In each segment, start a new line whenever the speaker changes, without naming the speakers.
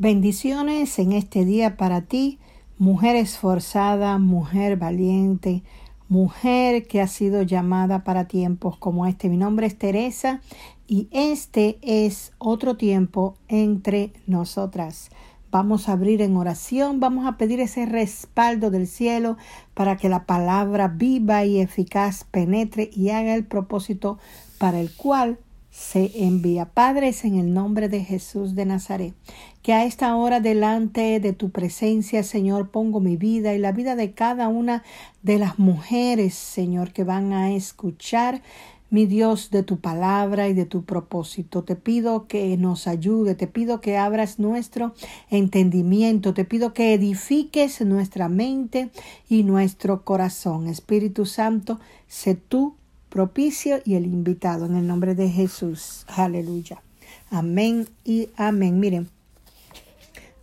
Bendiciones en este día para ti, mujer esforzada, mujer valiente, mujer que ha sido llamada para tiempos como este. Mi nombre es Teresa y este es otro tiempo entre nosotras. Vamos a abrir en oración, vamos a pedir ese respaldo del cielo para que la palabra viva y eficaz penetre y haga el propósito para el cual se envía. Padres, en el nombre de Jesús de Nazaret, que a esta hora delante de tu presencia, Señor, pongo mi vida y la vida de cada una de las mujeres, Señor, que van a escuchar mi Dios, de tu palabra y de tu propósito. Te pido que nos ayude, te pido que abras nuestro entendimiento, te pido que edifiques nuestra mente y nuestro corazón. Espíritu Santo, sé tú propicio y el invitado en el nombre de Jesús. Aleluya. Amén y amén. Miren,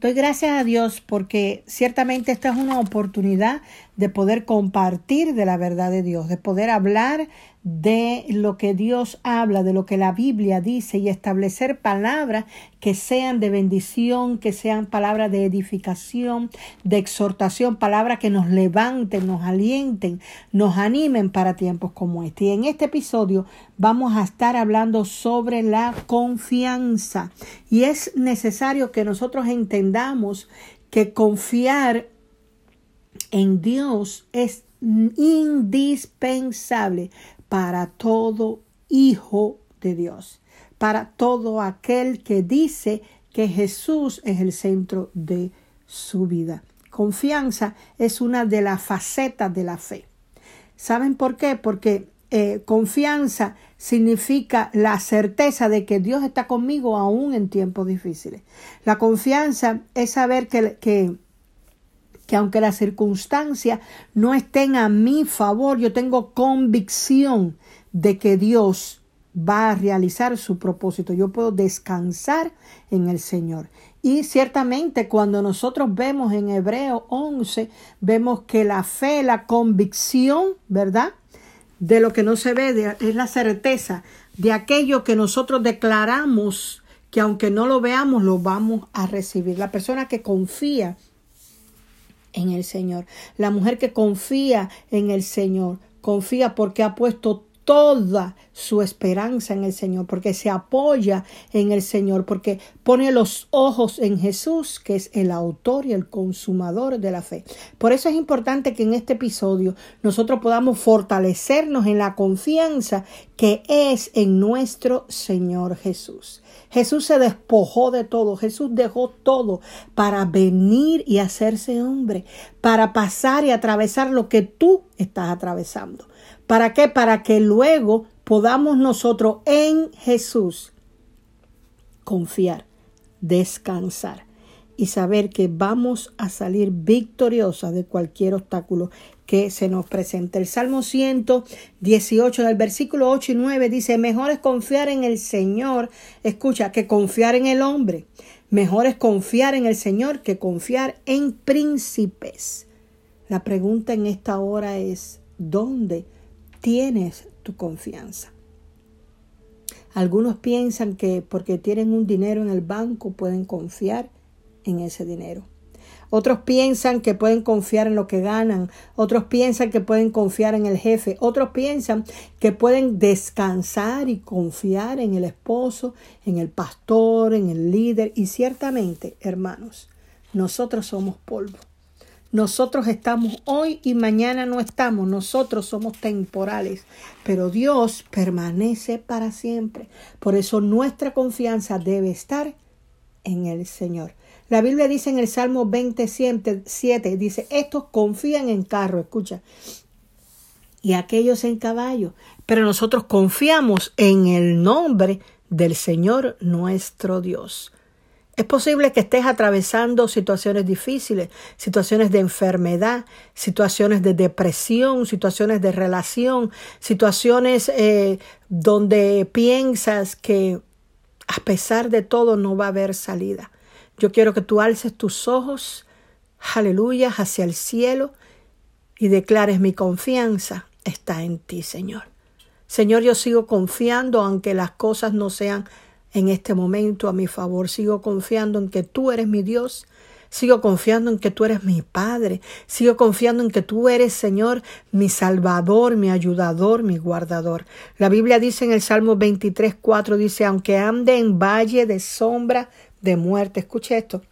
doy gracias a Dios porque ciertamente esta es una oportunidad de poder compartir de la verdad de Dios, de poder hablar de lo que Dios habla, de lo que la Biblia dice y establecer palabras que sean de bendición, que sean palabras de edificación, de exhortación, palabras que nos levanten, nos alienten, nos animen para tiempos como este. Y en este episodio vamos a estar hablando sobre la confianza. Y es necesario que nosotros entendamos que confiar en Dios es indispensable para todo hijo de Dios, para todo aquel que dice que Jesús es el centro de su vida. Confianza es una de las facetas de la fe. ¿Saben por qué? Porque eh, confianza significa la certeza de que Dios está conmigo aún en tiempos difíciles. La confianza es saber que, que que aunque las circunstancias no estén a mi favor, yo tengo convicción de que Dios va a realizar su propósito. Yo puedo descansar en el Señor. Y ciertamente cuando nosotros vemos en Hebreo 11, vemos que la fe, la convicción, ¿verdad? De lo que no se ve, es la certeza de aquello que nosotros declaramos que aunque no lo veamos, lo vamos a recibir. La persona que confía en el Señor. La mujer que confía en el Señor, confía porque ha puesto toda su esperanza en el Señor, porque se apoya en el Señor, porque pone los ojos en Jesús, que es el autor y el consumador de la fe. Por eso es importante que en este episodio nosotros podamos fortalecernos en la confianza que es en nuestro Señor Jesús. Jesús se despojó de todo, Jesús dejó todo para venir y hacerse hombre, para pasar y atravesar lo que tú estás atravesando. ¿Para qué? Para que luego podamos nosotros en Jesús confiar, descansar y saber que vamos a salir victoriosas de cualquier obstáculo que se nos presente. El Salmo 118 del versículo 8 y 9 dice, mejor es confiar en el Señor, escucha, que confiar en el hombre. Mejor es confiar en el Señor que confiar en príncipes. La pregunta en esta hora es, ¿dónde tienes tu confianza. Algunos piensan que porque tienen un dinero en el banco pueden confiar en ese dinero. Otros piensan que pueden confiar en lo que ganan. Otros piensan que pueden confiar en el jefe. Otros piensan que pueden descansar y confiar en el esposo, en el pastor, en el líder. Y ciertamente, hermanos, nosotros somos polvo. Nosotros estamos hoy y mañana no estamos. Nosotros somos temporales, pero Dios permanece para siempre. Por eso nuestra confianza debe estar en el Señor. La Biblia dice en el Salmo 27, dice, estos confían en carro, escucha, y aquellos en caballo, pero nosotros confiamos en el nombre del Señor nuestro Dios. Es posible que estés atravesando situaciones difíciles, situaciones de enfermedad, situaciones de depresión, situaciones de relación, situaciones eh, donde piensas que a pesar de todo no va a haber salida. Yo quiero que tú alces tus ojos, aleluya, hacia el cielo y declares mi confianza está en ti, Señor. Señor, yo sigo confiando aunque las cosas no sean en este momento a mi favor. Sigo confiando en que tú eres mi Dios. Sigo confiando en que tú eres mi Padre. Sigo confiando en que tú eres, Señor, mi Salvador, mi ayudador, mi guardador. La Biblia dice en el Salmo 23, 4, dice, aunque ande en valle de sombra de muerte. Escuche esto.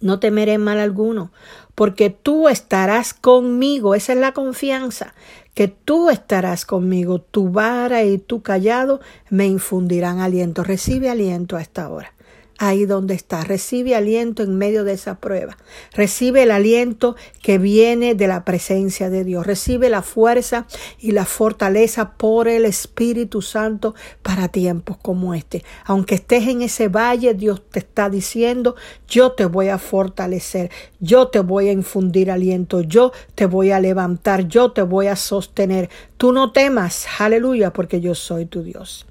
No temeré mal alguno, porque tú estarás conmigo. Esa es la confianza, que tú estarás conmigo. Tu vara y tu callado me infundirán aliento. Recibe aliento a esta hora ahí donde está. Recibe aliento en medio de esa prueba. Recibe el aliento que viene de la presencia de Dios. Recibe la fuerza y la fortaleza por el Espíritu Santo para tiempos como este. Aunque estés en ese valle, Dios te está diciendo, yo te voy a fortalecer, yo te voy a infundir aliento, yo te voy a levantar, yo te voy a sostener. Tú no temas, aleluya, porque yo soy tu Dios.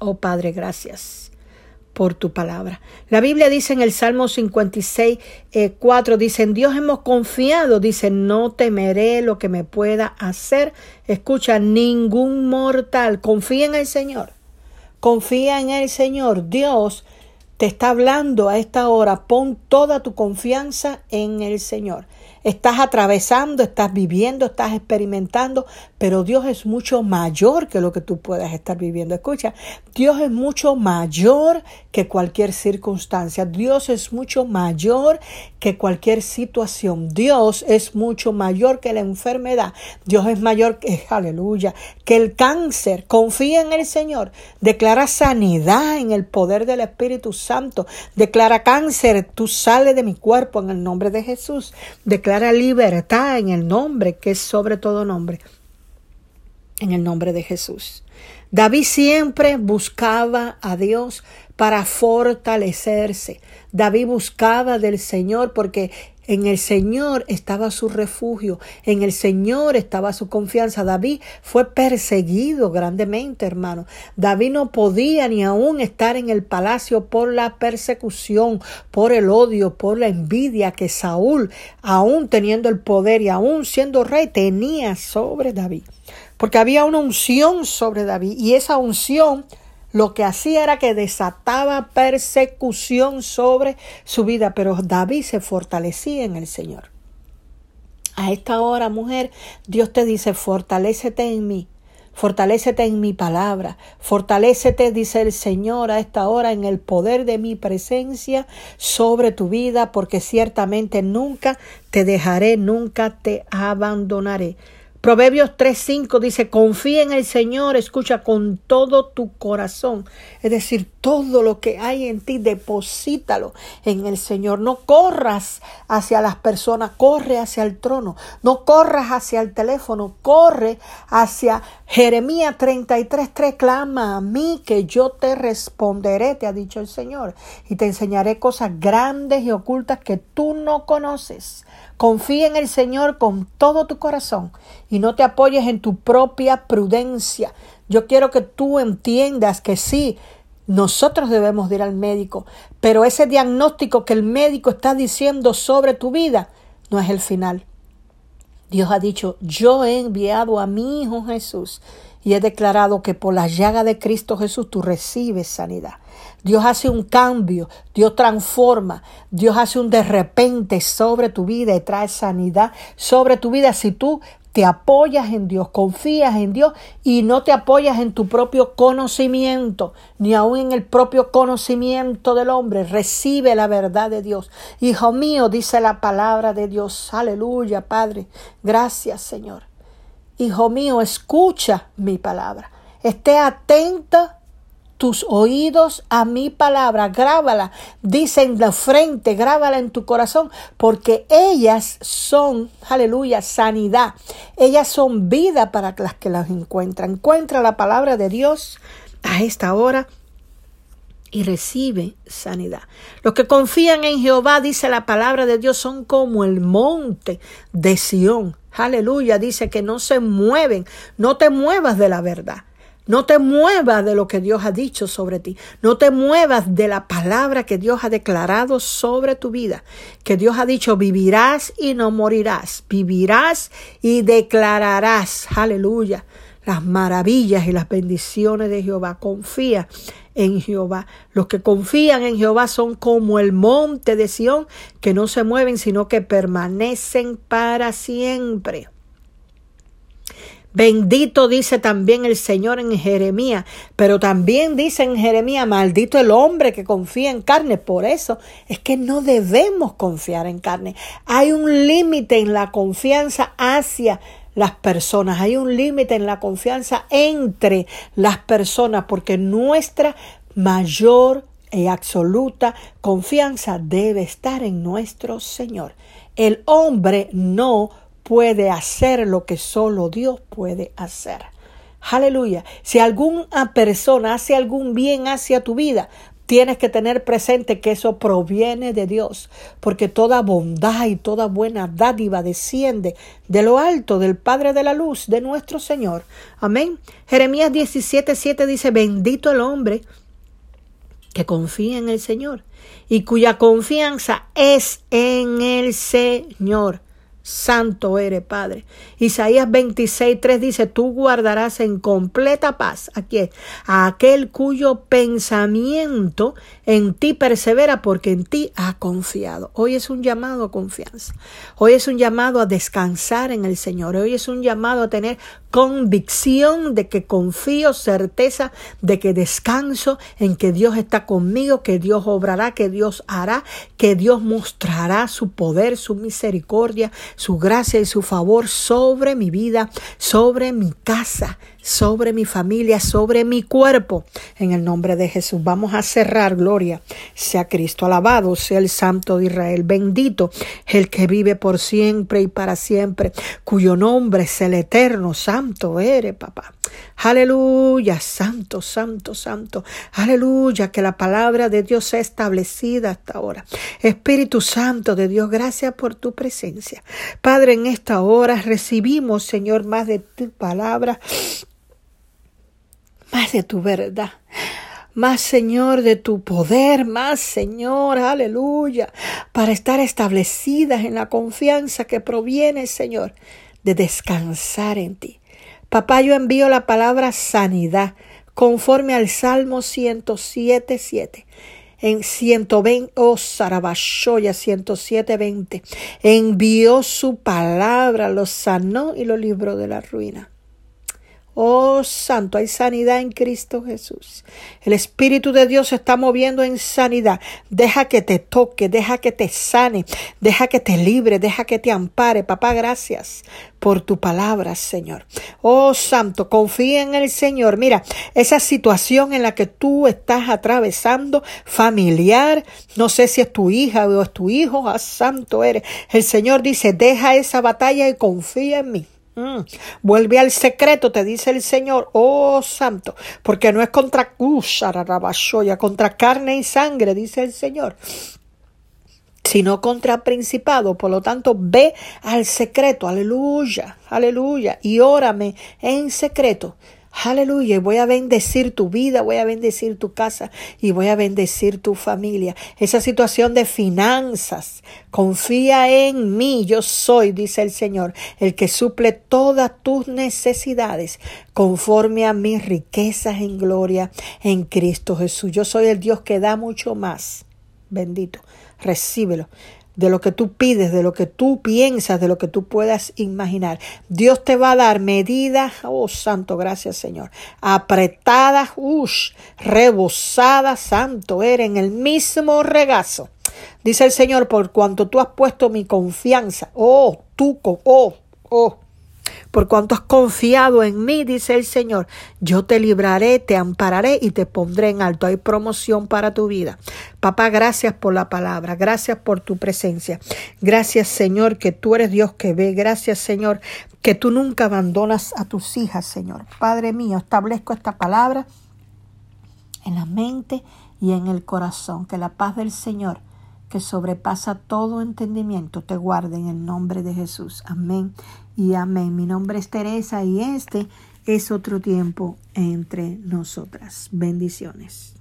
Oh Padre, gracias por tu palabra. La Biblia dice en el Salmo 56, 4, eh, dice, en Dios hemos confiado, dice, no temeré lo que me pueda hacer. Escucha, ningún mortal, confía en el Señor, confía en el Señor. Dios te está hablando a esta hora, pon toda tu confianza en el Señor estás atravesando, estás viviendo, estás experimentando, pero Dios es mucho mayor que lo que tú puedas estar viviendo. Escucha, Dios es mucho mayor que cualquier circunstancia. Dios es mucho mayor que cualquier situación. Dios es mucho mayor que la enfermedad. Dios es mayor que, aleluya, que el cáncer. Confía en el Señor. Declara sanidad en el poder del Espíritu Santo. Declara cáncer, tú sales de mi cuerpo en el nombre de Jesús. Declara libertad en el nombre que es sobre todo nombre. En el nombre de Jesús. David siempre buscaba a Dios para fortalecerse. David buscaba del Señor porque en el Señor estaba su refugio, en el Señor estaba su confianza. David fue perseguido grandemente, hermano. David no podía ni aún estar en el palacio por la persecución, por el odio, por la envidia que Saúl, aún teniendo el poder y aún siendo rey, tenía sobre David. Porque había una unción sobre David y esa unción lo que hacía era que desataba persecución sobre su vida, pero David se fortalecía en el Señor. A esta hora, mujer, Dios te dice, fortalécete en mí, fortalécete en mi palabra, fortalécete, dice el Señor, a esta hora en el poder de mi presencia sobre tu vida, porque ciertamente nunca te dejaré, nunca te abandonaré. Proverbios 3:5 dice, confía en el Señor, escucha con todo tu corazón. Es decir, todo lo que hay en ti, deposítalo en el Señor. No corras hacia las personas, corre hacia el trono. No corras hacia el teléfono, corre hacia Jeremías 33:3. Clama a mí que yo te responderé, te ha dicho el Señor. Y te enseñaré cosas grandes y ocultas que tú no conoces. Confía en el Señor con todo tu corazón y no te apoyes en tu propia prudencia. Yo quiero que tú entiendas que sí, nosotros debemos ir al médico, pero ese diagnóstico que el médico está diciendo sobre tu vida no es el final. Dios ha dicho, yo he enviado a mi Hijo Jesús y he declarado que por la llaga de Cristo Jesús tú recibes sanidad. Dios hace un cambio, Dios transforma, Dios hace un de repente sobre tu vida y trae sanidad sobre tu vida si tú te apoyas en Dios, confías en Dios y no te apoyas en tu propio conocimiento, ni aun en el propio conocimiento del hombre. Recibe la verdad de Dios. Hijo mío, dice la palabra de Dios. Aleluya, Padre. Gracias, Señor. Hijo mío, escucha mi palabra. Esté atento tus oídos a mi palabra, grábala, dice en la frente, grábala en tu corazón, porque ellas son, aleluya, sanidad. Ellas son vida para las que las encuentran. Encuentra la palabra de Dios a esta hora y recibe sanidad. Los que confían en Jehová, dice la palabra de Dios, son como el monte de Sión. Aleluya, dice que no se mueven, no te muevas de la verdad. No te muevas de lo que Dios ha dicho sobre ti. No te muevas de la palabra que Dios ha declarado sobre tu vida. Que Dios ha dicho, vivirás y no morirás. Vivirás y declararás. Aleluya. las maravillas y las bendiciones de Jehová. Confía en Jehová. Los que confían en Jehová son como el monte de Sión, que no se mueven, sino que permanecen para siempre. Bendito dice también el Señor en Jeremías, pero también dice en Jeremías, maldito el hombre que confía en carne. Por eso es que no debemos confiar en carne. Hay un límite en la confianza hacia las personas. Hay un límite en la confianza entre las personas porque nuestra mayor y absoluta confianza debe estar en nuestro Señor. El hombre no puede hacer lo que solo Dios puede hacer. Aleluya. Si alguna persona hace algún bien hacia tu vida, tienes que tener presente que eso proviene de Dios, porque toda bondad y toda buena dádiva desciende de lo alto del Padre de la Luz, de nuestro Señor. Amén. Jeremías 17, 7 dice, bendito el hombre que confía en el Señor y cuya confianza es en el Señor. Santo eres, Padre. Isaías 26, 3 dice, tú guardarás en completa paz aquí a aquel cuyo pensamiento en ti persevera porque en ti ha confiado. Hoy es un llamado a confianza. Hoy es un llamado a descansar en el Señor. Hoy es un llamado a tener convicción de que confío, certeza de que descanso en que Dios está conmigo, que Dios obrará, que Dios hará, que Dios mostrará su poder, su misericordia, su gracia y su favor sobre mi vida, sobre mi casa, sobre mi familia, sobre mi cuerpo. En el nombre de Jesús vamos a cerrar, gloria sea Cristo. Alabado sea el Santo de Israel. Bendito el que vive por siempre y para siempre, cuyo nombre es el eterno. Santo eres, papá. Aleluya, santo, santo, santo. Aleluya, que la palabra de Dios sea establecida hasta ahora. Espíritu Santo de Dios, gracias por tu presencia. Padre, en esta hora recibimos, Señor, más de tu palabra más de tu verdad, más Señor de tu poder, más Señor, aleluya, para estar establecidas en la confianza que proviene, Señor, de descansar en ti. Papá, yo envío la palabra sanidad conforme al Salmo 107, 7 en 120, oh Sarabashoya 107, 20, envió su palabra, lo sanó y lo libró de la ruina. Oh Santo, hay sanidad en Cristo Jesús. El Espíritu de Dios se está moviendo en sanidad. Deja que te toque, deja que te sane, deja que te libre, deja que te ampare. Papá, gracias por tu palabra, Señor. Oh Santo, confía en el Señor. Mira, esa situación en la que tú estás atravesando, familiar, no sé si es tu hija o es tu hijo, ah, Santo eres. El Señor dice, deja esa batalla y confía en mí. Mm. Vuelve al secreto, te dice el Señor, oh santo, porque no es contra contra carne y sangre, dice el Señor, sino contra principado. Por lo tanto, ve al secreto, aleluya, aleluya, y órame en secreto. Aleluya, y voy a bendecir tu vida, voy a bendecir tu casa y voy a bendecir tu familia. Esa situación de finanzas, confía en mí, yo soy, dice el Señor, el que suple todas tus necesidades conforme a mis riquezas en gloria en Cristo Jesús. Yo soy el Dios que da mucho más. Bendito, recíbelo de lo que tú pides, de lo que tú piensas, de lo que tú puedas imaginar. Dios te va a dar medidas, oh santo, gracias Señor, apretadas, ush, rebosadas, santo, eres en el mismo regazo. Dice el Señor, por cuanto tú has puesto mi confianza, oh, tú, oh, oh, por cuanto has confiado en mí, dice el Señor, yo te libraré, te ampararé y te pondré en alto. Hay promoción para tu vida. Papá, gracias por la palabra, gracias por tu presencia. Gracias, Señor, que tú eres Dios que ve. Gracias, Señor, que tú nunca abandonas a tus hijas, Señor. Padre mío, establezco esta palabra en la mente y en el corazón. Que la paz del Señor que sobrepasa todo entendimiento, te guarde en el nombre de Jesús. Amén y amén. Mi nombre es Teresa y este es otro tiempo entre nosotras. Bendiciones.